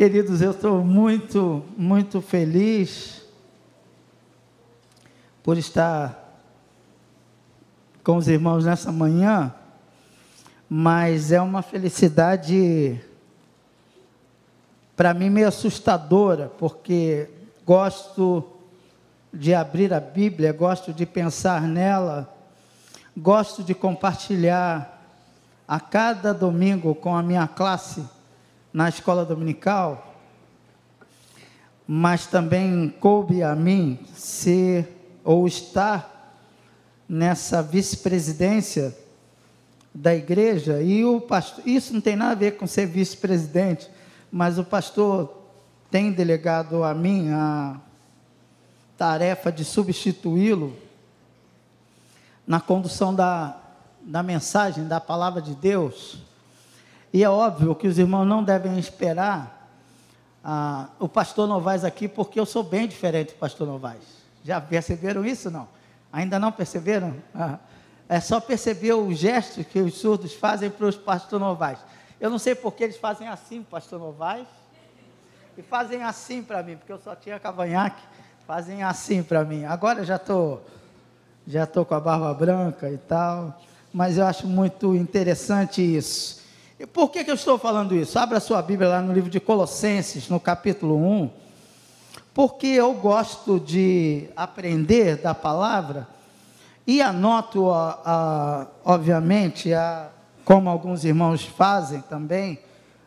Queridos, eu estou muito, muito feliz por estar com os irmãos nessa manhã, mas é uma felicidade para mim meio assustadora, porque gosto de abrir a Bíblia, gosto de pensar nela, gosto de compartilhar a cada domingo com a minha classe na escola dominical, mas também coube a mim ser ou estar nessa vice-presidência da igreja e o pastor, isso não tem nada a ver com ser vice-presidente, mas o pastor tem delegado a mim a tarefa de substituí-lo na condução da, da mensagem, da palavra de Deus. E é óbvio que os irmãos não devem esperar ah, o pastor Novaes aqui, porque eu sou bem diferente do pastor Novaes. Já perceberam isso? Não? Ainda não perceberam? Ah, é só perceber o gesto que os surdos fazem para os pastor Novaes. Eu não sei porque eles fazem assim, pastor Novaes, e fazem assim para mim, porque eu só tinha cavanhaque fazem assim para mim. Agora já tô já tô com a barba branca e tal, mas eu acho muito interessante isso. E por que, que eu estou falando isso? Abra sua Bíblia lá no livro de Colossenses, no capítulo 1, porque eu gosto de aprender da palavra e anoto, a, a, obviamente, a, como alguns irmãos fazem também,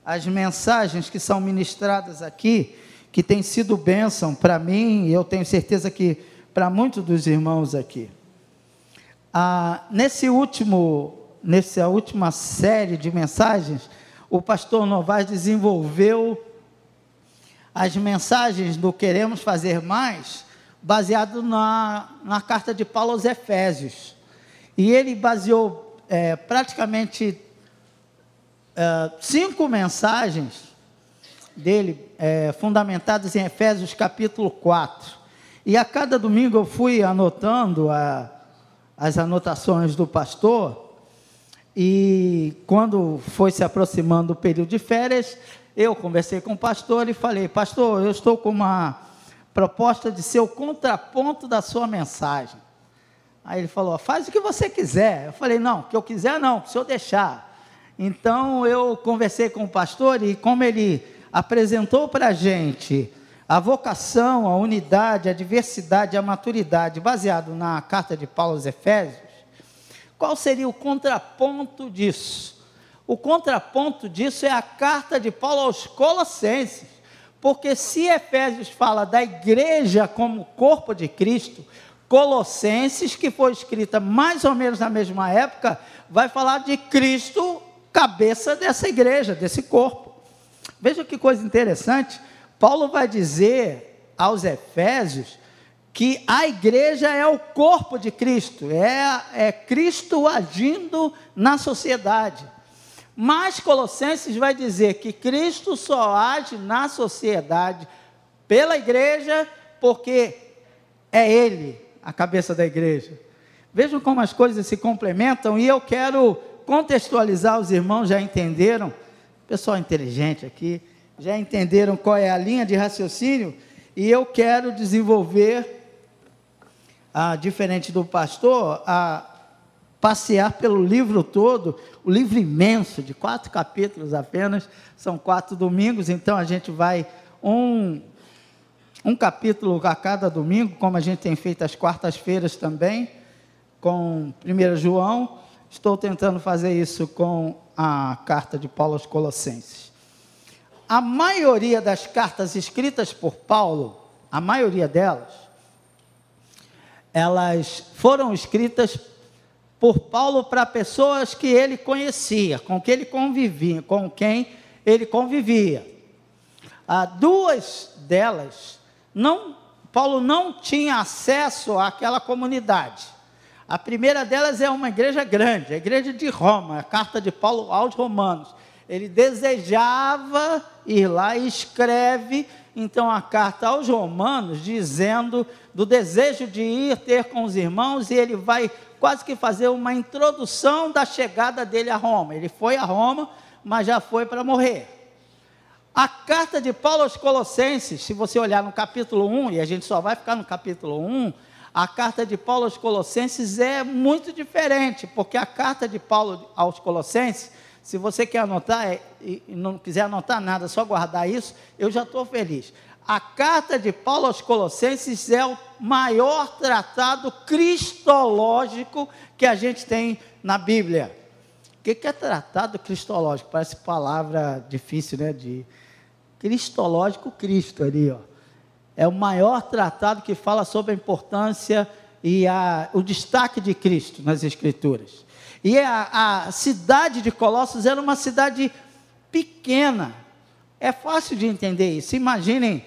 as mensagens que são ministradas aqui, que tem sido bênção para mim e eu tenho certeza que para muitos dos irmãos aqui. Ah, nesse último, nessa última série de mensagens, o pastor Novaes desenvolveu as mensagens do Queremos Fazer Mais, baseado na, na carta de Paulo aos Efésios. E ele baseou é, praticamente é, cinco mensagens dele, é, fundamentadas em Efésios capítulo 4. E a cada domingo eu fui anotando a, as anotações do pastor, e quando foi se aproximando o período de férias, eu conversei com o pastor e falei: Pastor, eu estou com uma proposta de ser o contraponto da sua mensagem. Aí ele falou: Faz o que você quiser. Eu falei: Não, o que eu quiser não, se eu deixar. Então eu conversei com o pastor e, como ele apresentou para a gente a vocação, a unidade, a diversidade, a maturidade, baseado na carta de Paulo aos Efésios, qual seria o contraponto disso? O contraponto disso é a carta de Paulo aos Colossenses, porque se Efésios fala da igreja como corpo de Cristo, Colossenses, que foi escrita mais ou menos na mesma época, vai falar de Cristo, cabeça dessa igreja, desse corpo. Veja que coisa interessante. Paulo vai dizer aos Efésios que a igreja é o corpo de Cristo, é, é Cristo agindo na sociedade. Mas Colossenses vai dizer que Cristo só age na sociedade pela igreja, porque é Ele a cabeça da igreja. Vejam como as coisas se complementam e eu quero contextualizar, os irmãos já entenderam pessoal inteligente aqui, já entenderam qual é a linha de raciocínio, e eu quero desenvolver, ah, diferente do pastor, a passear pelo livro todo, o livro imenso, de quatro capítulos apenas, são quatro domingos, então a gente vai um, um capítulo a cada domingo, como a gente tem feito às quartas-feiras também, com 1 João, estou tentando fazer isso com a carta de Paulo aos Colossenses. A maioria das cartas escritas por Paulo, a maioria delas, elas foram escritas por Paulo para pessoas que ele conhecia, com que ele convivia, com quem ele convivia. Ah, duas delas, não, Paulo não tinha acesso àquela comunidade. A primeira delas é uma igreja grande, a igreja de Roma, a carta de Paulo aos Romanos. Ele desejava ir lá e escreve então a carta aos Romanos, dizendo do desejo de ir ter com os irmãos, e ele vai quase que fazer uma introdução da chegada dele a Roma. Ele foi a Roma, mas já foi para morrer. A carta de Paulo aos Colossenses, se você olhar no capítulo 1, e a gente só vai ficar no capítulo 1, a carta de Paulo aos Colossenses é muito diferente, porque a carta de Paulo aos Colossenses, se você quer anotar é, e não quiser anotar nada, só guardar isso, eu já estou feliz. A carta de Paulo aos Colossenses é o maior tratado cristológico que a gente tem na Bíblia. O que é tratado cristológico? Parece palavra difícil, né? De cristológico, Cristo ali, ó. É o maior tratado que fala sobre a importância e a, o destaque de Cristo nas Escrituras. E a, a cidade de Colossos era uma cidade pequena. É fácil de entender isso. Imaginem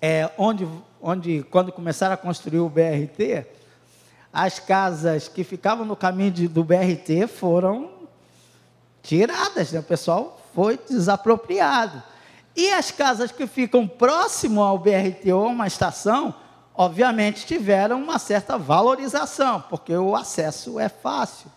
é, onde, onde, quando começaram a construir o BRT, as casas que ficavam no caminho de, do BRT foram tiradas, né? o pessoal foi desapropriado. E as casas que ficam próximo ao BRT ou uma estação, obviamente tiveram uma certa valorização, porque o acesso é fácil.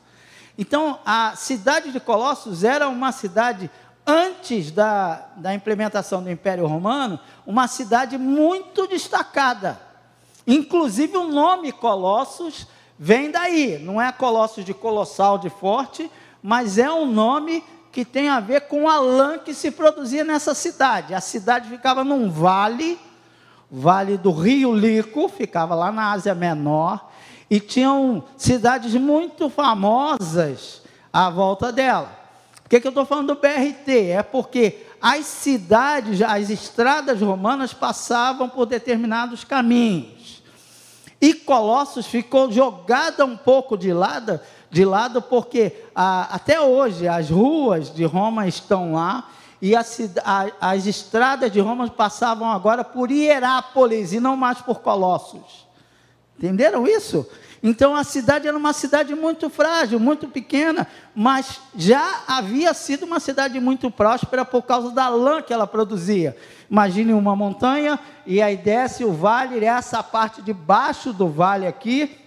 Então, a cidade de Colossos era uma cidade, antes da, da implementação do Império Romano, uma cidade muito destacada. Inclusive, o nome Colossos vem daí, não é Colossos de colossal, de forte, mas é um nome que tem a ver com a lã que se produzia nessa cidade. A cidade ficava num vale, vale do Rio Lico, ficava lá na Ásia Menor, e tinham cidades muito famosas à volta dela. Por que, que eu estou falando do BRT? É porque as cidades, as estradas romanas passavam por determinados caminhos. E Colossos ficou jogada um pouco de lado, de lado porque a, até hoje as ruas de Roma estão lá e a, a, as estradas de Roma passavam agora por Hierápolis e não mais por Colossos. Entenderam isso? Então a cidade era uma cidade muito frágil, muito pequena, mas já havia sido uma cidade muito próspera por causa da lã que ela produzia. Imagine uma montanha e aí desce o vale, essa parte de baixo do vale aqui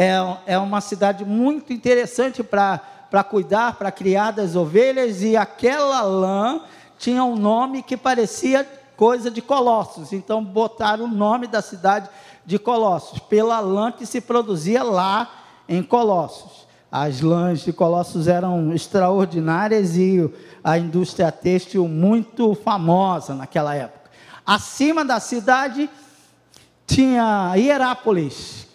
é, é uma cidade muito interessante para cuidar, para criar das ovelhas, e aquela lã tinha um nome que parecia coisa de Colossos, então botaram o nome da cidade de Colossos, pela lã que se produzia lá em Colossos. As lãs de Colossos eram extraordinárias e a indústria têxtil muito famosa naquela época. Acima da cidade tinha Hierápolis,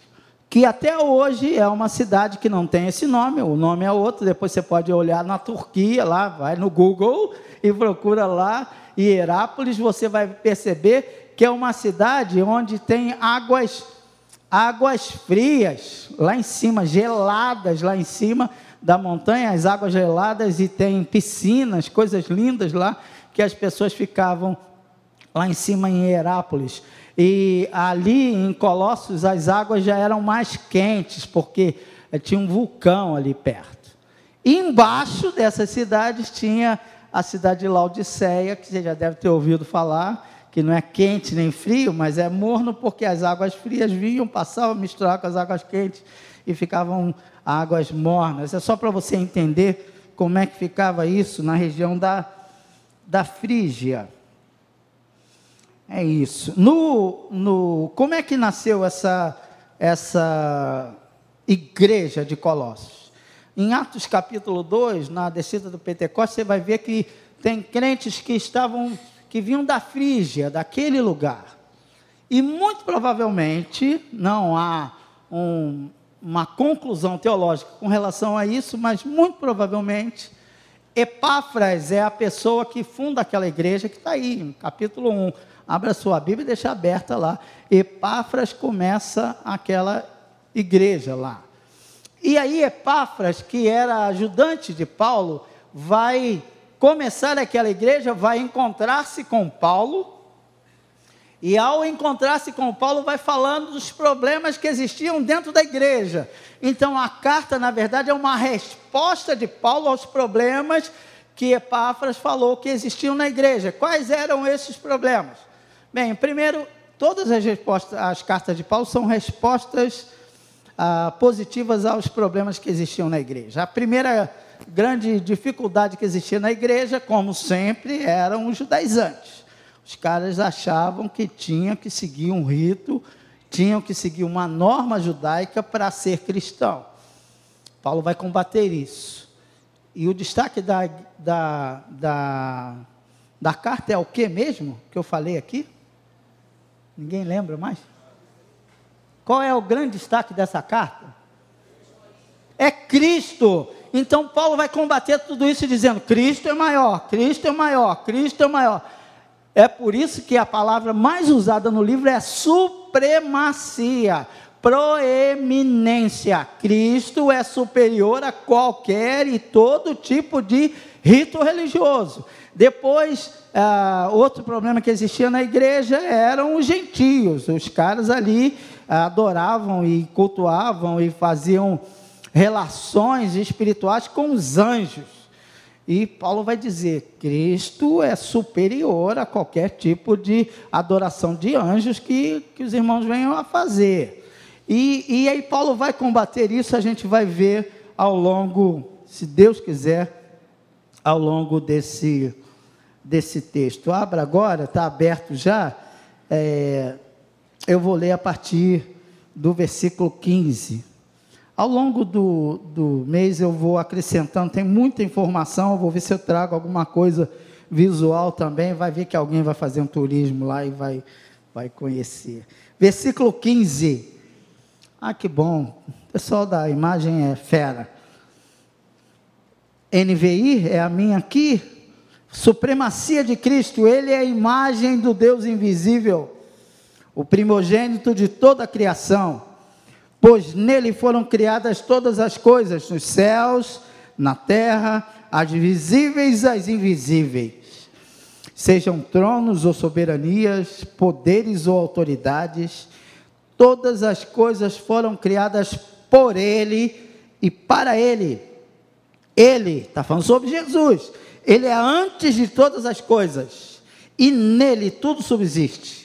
que até hoje é uma cidade que não tem esse nome, o nome é outro, depois você pode olhar na Turquia, lá, vai no Google e procura lá, Hierápolis, você vai perceber que é uma cidade onde tem águas águas frias lá em cima, geladas lá em cima da montanha, as águas geladas e tem piscinas, coisas lindas lá que as pessoas ficavam lá em cima em Herápolis. E ali em Colossos as águas já eram mais quentes, porque tinha um vulcão ali perto. E embaixo dessas cidades tinha a cidade de Laodiceia, que você já deve ter ouvido falar, que não é quente nem frio, mas é morno porque as águas frias vinham, passavam, misturavam com as águas quentes e ficavam águas mornas. É só para você entender como é que ficava isso na região da, da Frígia. É isso. No, no, como é que nasceu essa, essa igreja de Colossos? Em Atos capítulo 2, na descida do Pentecostes, você vai ver que tem crentes que estavam que vinham da Frígia, daquele lugar. E muito provavelmente, não há um, uma conclusão teológica com relação a isso, mas muito provavelmente, Epáfras é a pessoa que funda aquela igreja que está aí, no capítulo 1. Abra sua Bíblia e deixa aberta lá. Epáfras começa aquela igreja lá. E aí, Epáfras, que era ajudante de Paulo, vai começar aquela igreja, vai encontrar-se com Paulo, e ao encontrar-se com Paulo, vai falando dos problemas que existiam dentro da igreja. Então, a carta, na verdade, é uma resposta de Paulo aos problemas que Epáfras falou que existiam na igreja. Quais eram esses problemas? Bem, primeiro, todas as respostas, as cartas de Paulo são respostas ah, positivas aos problemas que existiam na igreja. A primeira grande dificuldade que existia na igreja, como sempre, eram os judaizantes. Os caras achavam que tinham que seguir um rito, tinham que seguir uma norma judaica para ser cristão. Paulo vai combater isso. E o destaque da, da, da, da carta é o que mesmo que eu falei aqui? Ninguém lembra mais? Qual é o grande destaque dessa carta? É Cristo. Então Paulo vai combater tudo isso dizendo: Cristo é maior, Cristo é maior, Cristo é maior. É por isso que a palavra mais usada no livro é supremacia, proeminência. Cristo é superior a qualquer e todo tipo de rito religioso. Depois, ah, outro problema que existia na igreja eram os gentios. Os caras ali adoravam e cultuavam e faziam relações espirituais com os anjos. E Paulo vai dizer: Cristo é superior a qualquer tipo de adoração de anjos que, que os irmãos venham a fazer. E, e aí Paulo vai combater isso, a gente vai ver ao longo, se Deus quiser, ao longo desse, desse texto. Abra agora, está aberto já. É, eu vou ler a partir do versículo 15. Ao longo do, do mês eu vou acrescentando, tem muita informação, vou ver se eu trago alguma coisa visual também, vai ver que alguém vai fazer um turismo lá e vai, vai conhecer. Versículo 15. Ah, que bom. O pessoal da imagem é fera. NVI é a minha aqui. Supremacia de Cristo, ele é a imagem do Deus invisível, o primogênito de toda a criação pois nele foram criadas todas as coisas, nos céus, na terra, as visíveis e as invisíveis. Sejam tronos ou soberanias, poderes ou autoridades, todas as coisas foram criadas por ele e para ele. Ele, está falando sobre Jesus, ele é antes de todas as coisas, e nele tudo subsiste.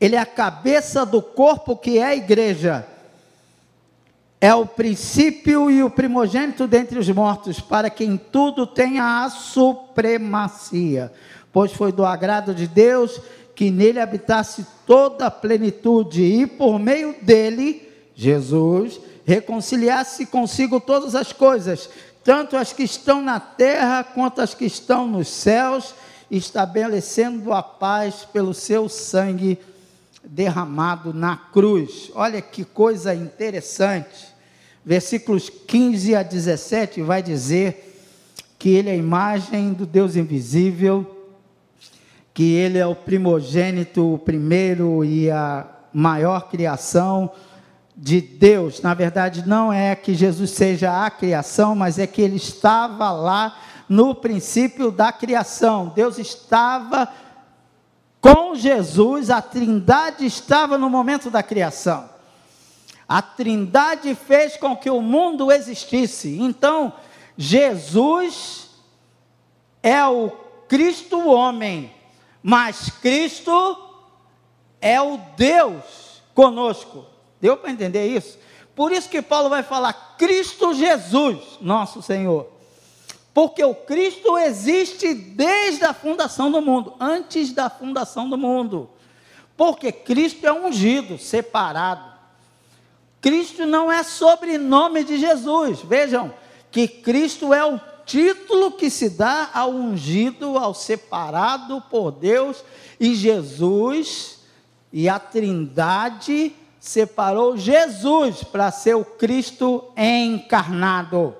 Ele é a cabeça do corpo que é a igreja é o princípio e o primogênito dentre os mortos, para quem tudo tenha a supremacia. Pois foi do agrado de Deus que nele habitasse toda a plenitude e por meio dele, Jesus, reconciliasse consigo todas as coisas, tanto as que estão na terra quanto as que estão nos céus, estabelecendo a paz pelo seu sangue derramado na cruz. Olha que coisa interessante. Versículos 15 a 17 vai dizer que ele é a imagem do Deus invisível, que ele é o primogênito, o primeiro e a maior criação de Deus. Na verdade, não é que Jesus seja a criação, mas é que ele estava lá no princípio da criação. Deus estava com Jesus, a Trindade estava no momento da criação. A Trindade fez com que o mundo existisse. Então, Jesus é o Cristo homem, mas Cristo é o Deus conosco. Deu para entender isso? Por isso que Paulo vai falar Cristo Jesus, nosso Senhor. Porque o Cristo existe desde a fundação do mundo, antes da fundação do mundo. Porque Cristo é ungido, separado. Cristo não é sobrenome de Jesus. Vejam que Cristo é o título que se dá ao ungido, ao separado por Deus, e Jesus e a Trindade separou Jesus para ser o Cristo encarnado.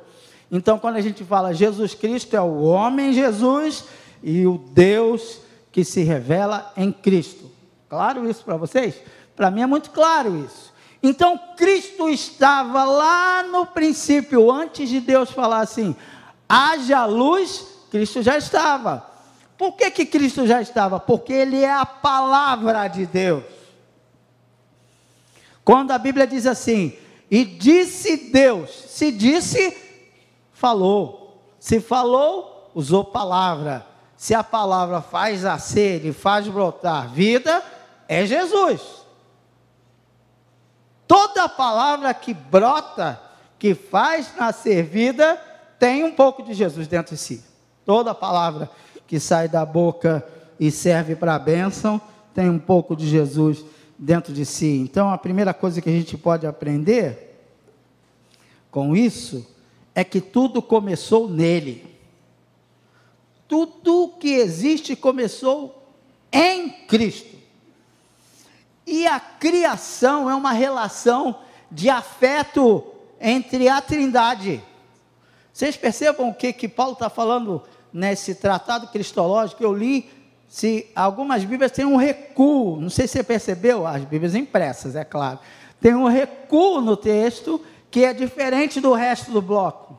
Então, quando a gente fala Jesus Cristo, é o homem Jesus e o Deus que se revela em Cristo. Claro isso para vocês? Para mim é muito claro isso. Então, Cristo estava lá no princípio, antes de Deus falar assim: haja luz, Cristo já estava. Por que, que Cristo já estava? Porque Ele é a palavra de Deus. Quando a Bíblia diz assim, e disse Deus, se disse, falou. Se falou, usou palavra. Se a palavra faz nascer e faz brotar vida, é Jesus. Toda palavra que brota, que faz nascer vida, tem um pouco de Jesus dentro de si. Toda palavra que sai da boca e serve para a bênção tem um pouco de Jesus dentro de si. Então, a primeira coisa que a gente pode aprender com isso é que tudo começou nele. Tudo que existe começou em Cristo. E a criação é uma relação de afeto entre a Trindade. Vocês percebam o que, que Paulo está falando nesse tratado cristológico? Eu li, se algumas Bíblias têm um recuo, não sei se você percebeu, as Bíblias impressas, é claro, tem um recuo no texto que é diferente do resto do bloco.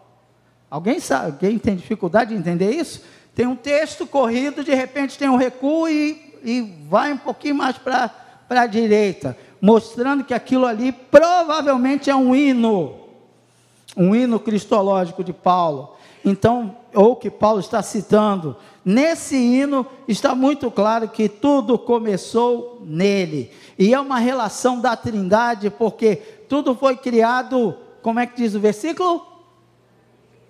Alguém sabe, alguém tem dificuldade de entender isso? Tem um texto corrido, de repente tem um recuo e, e vai um pouquinho mais para a direita mostrando que aquilo ali provavelmente é um hino, um hino cristológico de Paulo. Então, ou que Paulo está citando, nesse hino está muito claro que tudo começou nele. E é uma relação da Trindade, porque tudo foi criado, como é que diz o versículo?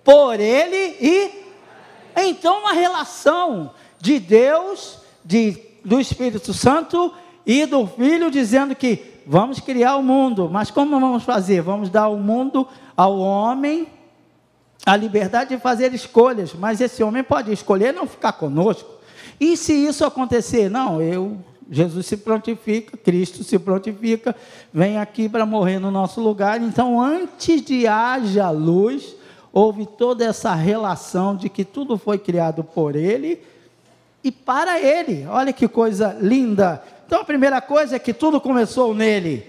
Por ele e então uma relação de Deus, de, do Espírito Santo e do filho dizendo que vamos criar o mundo, mas como vamos fazer? Vamos dar o mundo ao homem a liberdade de fazer escolhas, mas esse homem pode escolher não ficar conosco. E se isso acontecer? Não, eu Jesus se prontifica, Cristo se prontifica, vem aqui para morrer no nosso lugar. Então, antes de haja luz, houve toda essa relação de que tudo foi criado por Ele e para Ele. Olha que coisa linda. Então a primeira coisa é que tudo começou nele.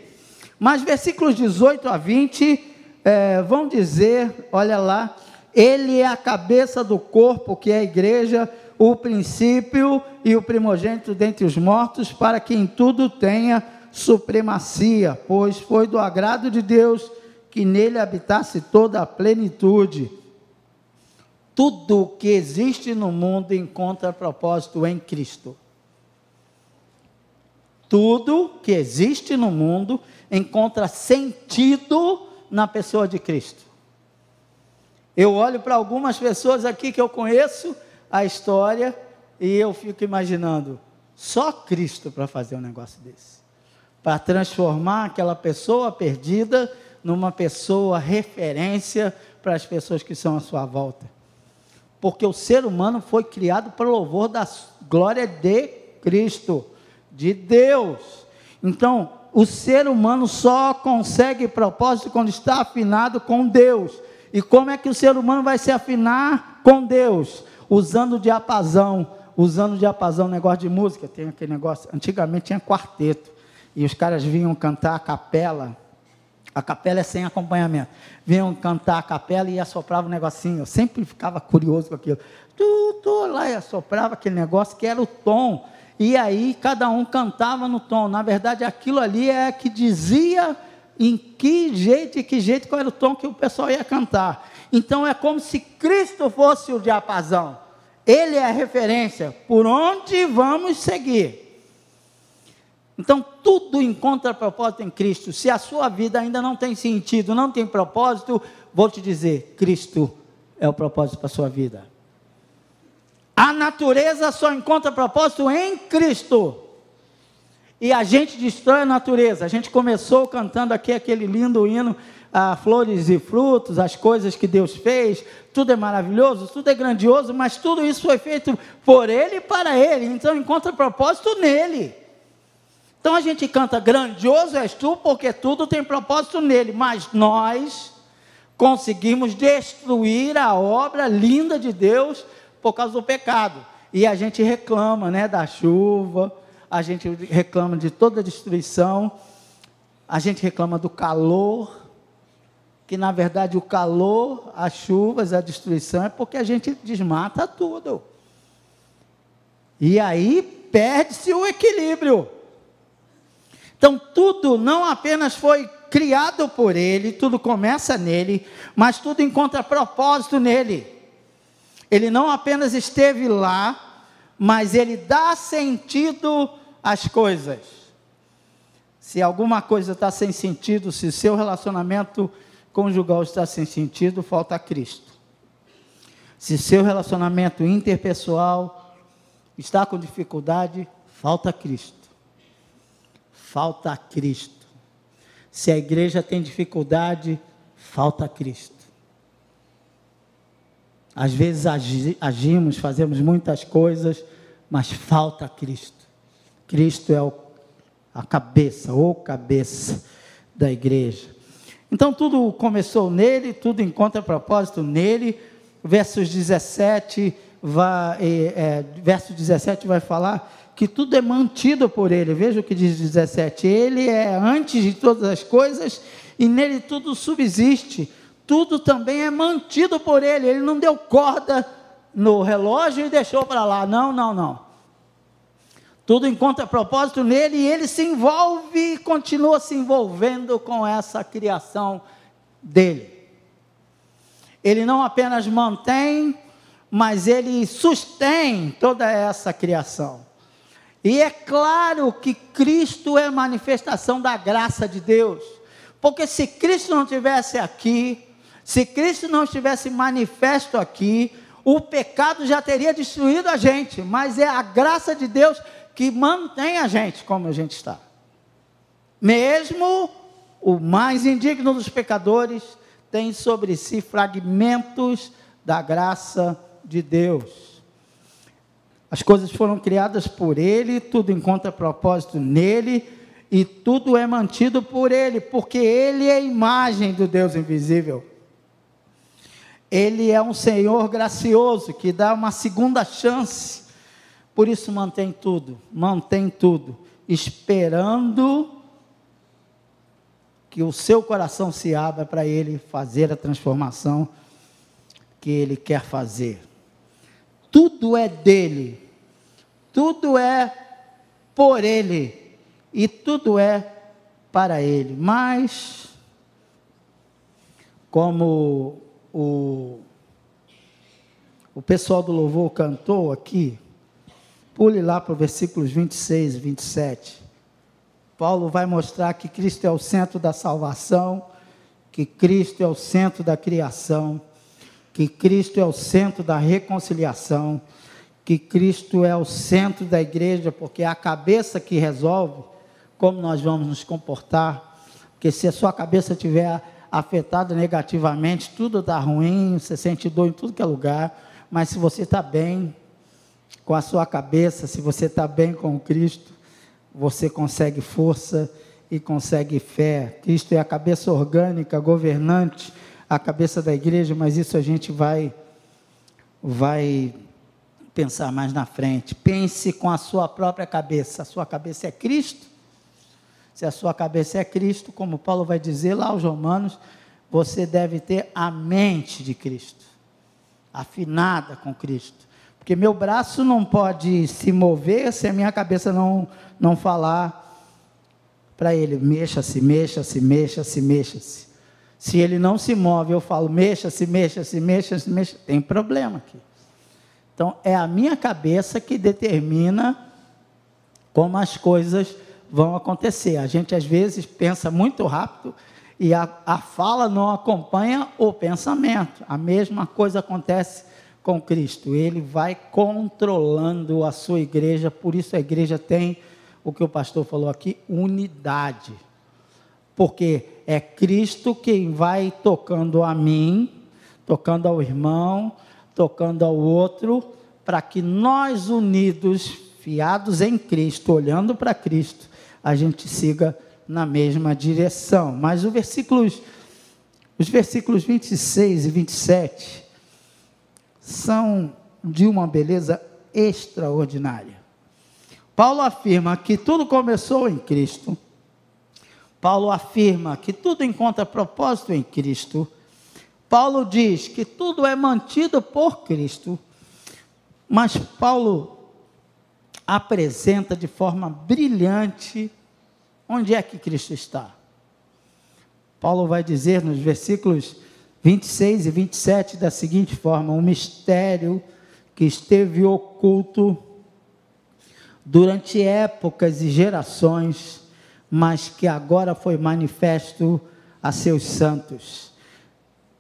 Mas versículos 18 a 20 é, vão dizer: olha lá, ele é a cabeça do corpo, que é a igreja, o princípio e o primogênito dentre os mortos, para que em tudo tenha supremacia, pois foi do agrado de Deus que nele habitasse toda a plenitude. Tudo o que existe no mundo encontra propósito em Cristo. Tudo que existe no mundo encontra sentido na pessoa de Cristo. Eu olho para algumas pessoas aqui que eu conheço a história e eu fico imaginando, só Cristo para fazer um negócio desse. Para transformar aquela pessoa perdida numa pessoa referência para as pessoas que são à sua volta. Porque o ser humano foi criado para o louvor da glória de Cristo de Deus. Então, o ser humano só consegue propósito quando está afinado com Deus. E como é que o ser humano vai se afinar com Deus? Usando o diapasão, usando o diapasão, negócio de música, tem aquele negócio, antigamente tinha quarteto, e os caras vinham cantar a capela, a capela é sem acompanhamento, vinham cantar a capela e assoprava um negocinho, eu sempre ficava curioso com aquilo, tu, tu, lá e assoprava aquele negócio que era o tom, e aí cada um cantava no tom. Na verdade, aquilo ali é que dizia em que jeito e que jeito qual era o tom que o pessoal ia cantar. Então é como se Cristo fosse o diapasão. Ele é a referência por onde vamos seguir. Então tudo encontra propósito em Cristo. Se a sua vida ainda não tem sentido, não tem propósito, vou te dizer, Cristo é o propósito para a sua vida. A natureza só encontra propósito em Cristo. E a gente destrói a natureza. A gente começou cantando aqui aquele lindo hino, ah, flores e frutos, as coisas que Deus fez. Tudo é maravilhoso, tudo é grandioso, mas tudo isso foi feito por Ele e para Ele. Então encontra propósito nele. Então a gente canta grandioso és tu, porque tudo tem propósito nele. Mas nós conseguimos destruir a obra linda de Deus por causa do pecado. E a gente reclama, né, da chuva, a gente reclama de toda a destruição, a gente reclama do calor, que na verdade o calor, as chuvas, a destruição é porque a gente desmata tudo. E aí perde-se o equilíbrio. Então tudo não apenas foi criado por ele, tudo começa nele, mas tudo encontra propósito nele. Ele não apenas esteve lá, mas ele dá sentido às coisas. Se alguma coisa está sem sentido, se seu relacionamento conjugal está sem sentido, falta Cristo. Se seu relacionamento interpessoal está com dificuldade, falta Cristo. Falta Cristo. Se a igreja tem dificuldade, falta Cristo. Às vezes agimos, fazemos muitas coisas, mas falta Cristo. Cristo é o, a cabeça, ou cabeça da igreja. Então tudo começou nele, tudo encontra propósito nele. Versos 17 vai, é, verso 17 vai falar que tudo é mantido por ele. Veja o que diz 17: Ele é antes de todas as coisas e nele tudo subsiste tudo também é mantido por ele. Ele não deu corda no relógio e deixou para lá. Não, não, não. Tudo encontra propósito nele e ele se envolve e continua se envolvendo com essa criação dele. Ele não apenas mantém, mas ele sustém toda essa criação. E é claro que Cristo é manifestação da graça de Deus. Porque se Cristo não tivesse aqui, se Cristo não estivesse manifesto aqui, o pecado já teria destruído a gente, mas é a graça de Deus que mantém a gente como a gente está. Mesmo o mais indigno dos pecadores tem sobre si fragmentos da graça de Deus. As coisas foram criadas por Ele, tudo encontra propósito nele, e tudo é mantido por Ele, porque Ele é a imagem do Deus invisível. Ele é um Senhor gracioso que dá uma segunda chance. Por isso mantém tudo, mantém tudo, esperando que o seu coração se abra para ele fazer a transformação que ele quer fazer. Tudo é dele. Tudo é por ele e tudo é para ele. Mas como o, o pessoal do louvor cantou aqui, pule lá para os versículos 26 e 27. Paulo vai mostrar que Cristo é o centro da salvação, que Cristo é o centro da criação, que Cristo é o centro da reconciliação, que Cristo é o centro da igreja, porque é a cabeça que resolve como nós vamos nos comportar. Porque se a sua cabeça tiver afetado negativamente, tudo está ruim, você sente dor em tudo que é lugar, mas se você está bem com a sua cabeça, se você está bem com Cristo, você consegue força e consegue fé. Cristo é a cabeça orgânica, governante, a cabeça da igreja, mas isso a gente vai vai pensar mais na frente. Pense com a sua própria cabeça. A sua cabeça é Cristo se a sua cabeça é Cristo, como Paulo vai dizer lá aos Romanos, você deve ter a mente de Cristo, afinada com Cristo. Porque meu braço não pode se mover se a minha cabeça não, não falar para ele: mexa-se, mexa-se, mexa-se, mexa-se. Se ele não se move, eu falo: mexa-se, mexa-se, mexa-se, mexa Tem problema aqui. Então, é a minha cabeça que determina como as coisas vão acontecer. A gente às vezes pensa muito rápido e a, a fala não acompanha o pensamento. A mesma coisa acontece com Cristo. Ele vai controlando a sua igreja, por isso a igreja tem o que o pastor falou aqui, unidade. Porque é Cristo quem vai tocando a mim, tocando ao irmão, tocando ao outro, para que nós unidos, fiados em Cristo, olhando para Cristo, a gente siga na mesma direção. Mas os versículos, os versículos 26 e 27 são de uma beleza extraordinária. Paulo afirma que tudo começou em Cristo. Paulo afirma que tudo encontra propósito em Cristo. Paulo diz que tudo é mantido por Cristo. Mas Paulo apresenta de forma brilhante onde é que Cristo está. Paulo vai dizer nos versículos 26 e 27 da seguinte forma: um mistério que esteve oculto durante épocas e gerações, mas que agora foi manifesto a seus santos.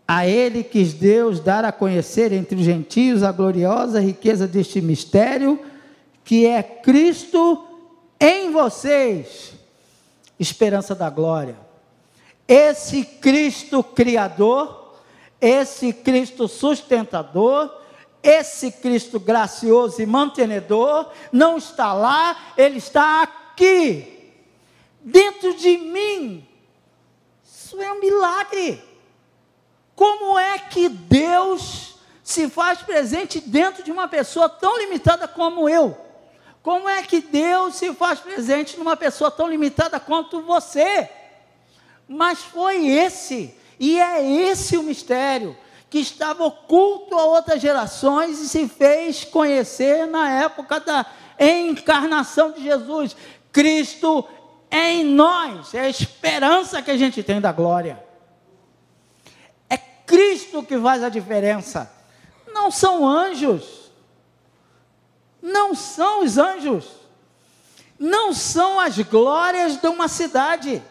A ele quis Deus dar a conhecer entre os gentios a gloriosa riqueza deste mistério, que é Cristo em vocês, esperança da glória. Esse Cristo Criador, esse Cristo sustentador, esse Cristo gracioso e mantenedor, não está lá, ele está aqui, dentro de mim. Isso é um milagre. Como é que Deus se faz presente dentro de uma pessoa tão limitada como eu? Como é que Deus se faz presente numa pessoa tão limitada quanto você? Mas foi esse, e é esse o mistério, que estava oculto a outras gerações e se fez conhecer na época da encarnação de Jesus. Cristo em nós, é a esperança que a gente tem da glória. Cristo que faz a diferença. Não são anjos. Não são os anjos. Não são as glórias de uma cidade.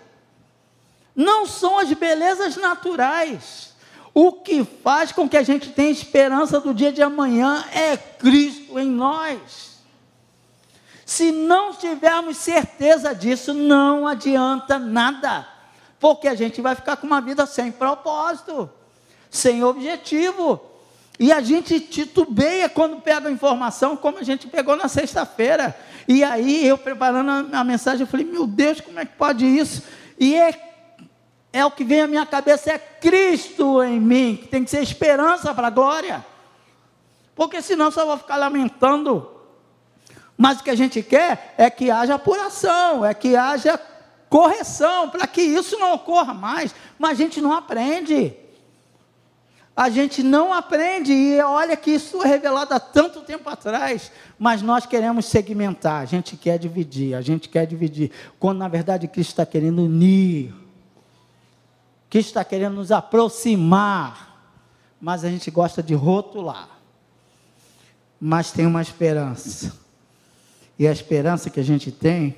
Não são as belezas naturais. O que faz com que a gente tenha esperança do dia de amanhã é Cristo em nós. Se não tivermos certeza disso, não adianta nada, porque a gente vai ficar com uma vida sem propósito sem objetivo. E a gente titubeia quando pega a informação, como a gente pegou na sexta-feira. E aí, eu preparando a, mensagem, eu falei: Meu Deus, como é que pode isso? E é, é o que vem à minha cabeça: é Cristo em mim, que tem que ser esperança para a glória. Porque senão só vou ficar lamentando. Mas o que a gente quer é que haja apuração, é que haja correção, para que isso não ocorra mais. Mas a gente não aprende a gente não aprende, e olha que isso é revelado há tanto tempo atrás, mas nós queremos segmentar, a gente quer dividir, a gente quer dividir, quando na verdade Cristo está querendo unir, Cristo está querendo nos aproximar, mas a gente gosta de rotular. Mas tem uma esperança, e a esperança que a gente tem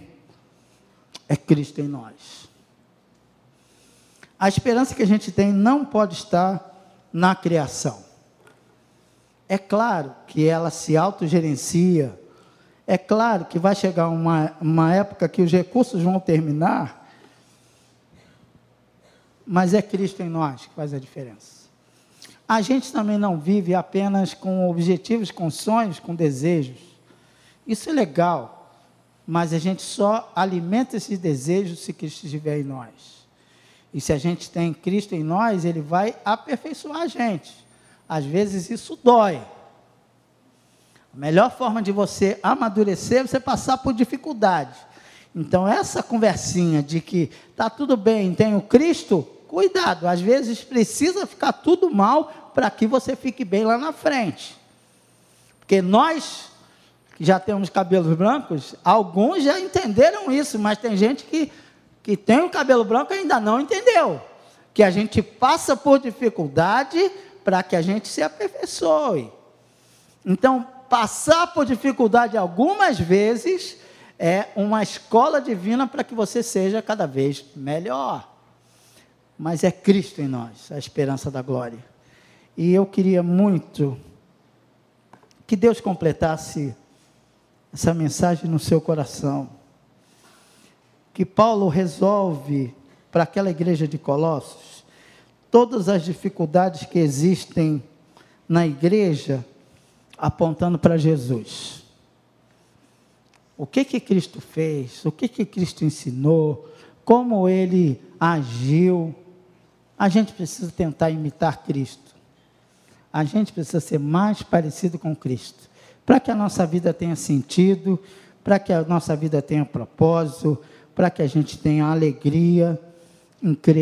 é Cristo em nós. A esperança que a gente tem não pode estar na criação. É claro que ela se autogerencia, é claro que vai chegar uma, uma época que os recursos vão terminar, mas é Cristo em nós que faz a diferença. A gente também não vive apenas com objetivos, com sonhos, com desejos. Isso é legal, mas a gente só alimenta esses desejos se Cristo estiver em nós. E se a gente tem Cristo em nós, Ele vai aperfeiçoar a gente. Às vezes isso dói. A melhor forma de você amadurecer é você passar por dificuldade. Então, essa conversinha de que está tudo bem, tenho Cristo, cuidado, às vezes precisa ficar tudo mal para que você fique bem lá na frente. Porque nós, que já temos cabelos brancos, alguns já entenderam isso, mas tem gente que que tem o cabelo branco ainda não entendeu. Que a gente passa por dificuldade para que a gente se aperfeiçoe. Então, passar por dificuldade algumas vezes é uma escola divina para que você seja cada vez melhor. Mas é Cristo em nós, a esperança da glória. E eu queria muito que Deus completasse essa mensagem no seu coração que Paulo resolve para aquela igreja de Colossos todas as dificuldades que existem na igreja, apontando para Jesus. O que que Cristo fez? O que que Cristo ensinou? Como ele agiu? A gente precisa tentar imitar Cristo. A gente precisa ser mais parecido com Cristo, para que a nossa vida tenha sentido, para que a nossa vida tenha propósito, para que a gente tenha alegria em crer.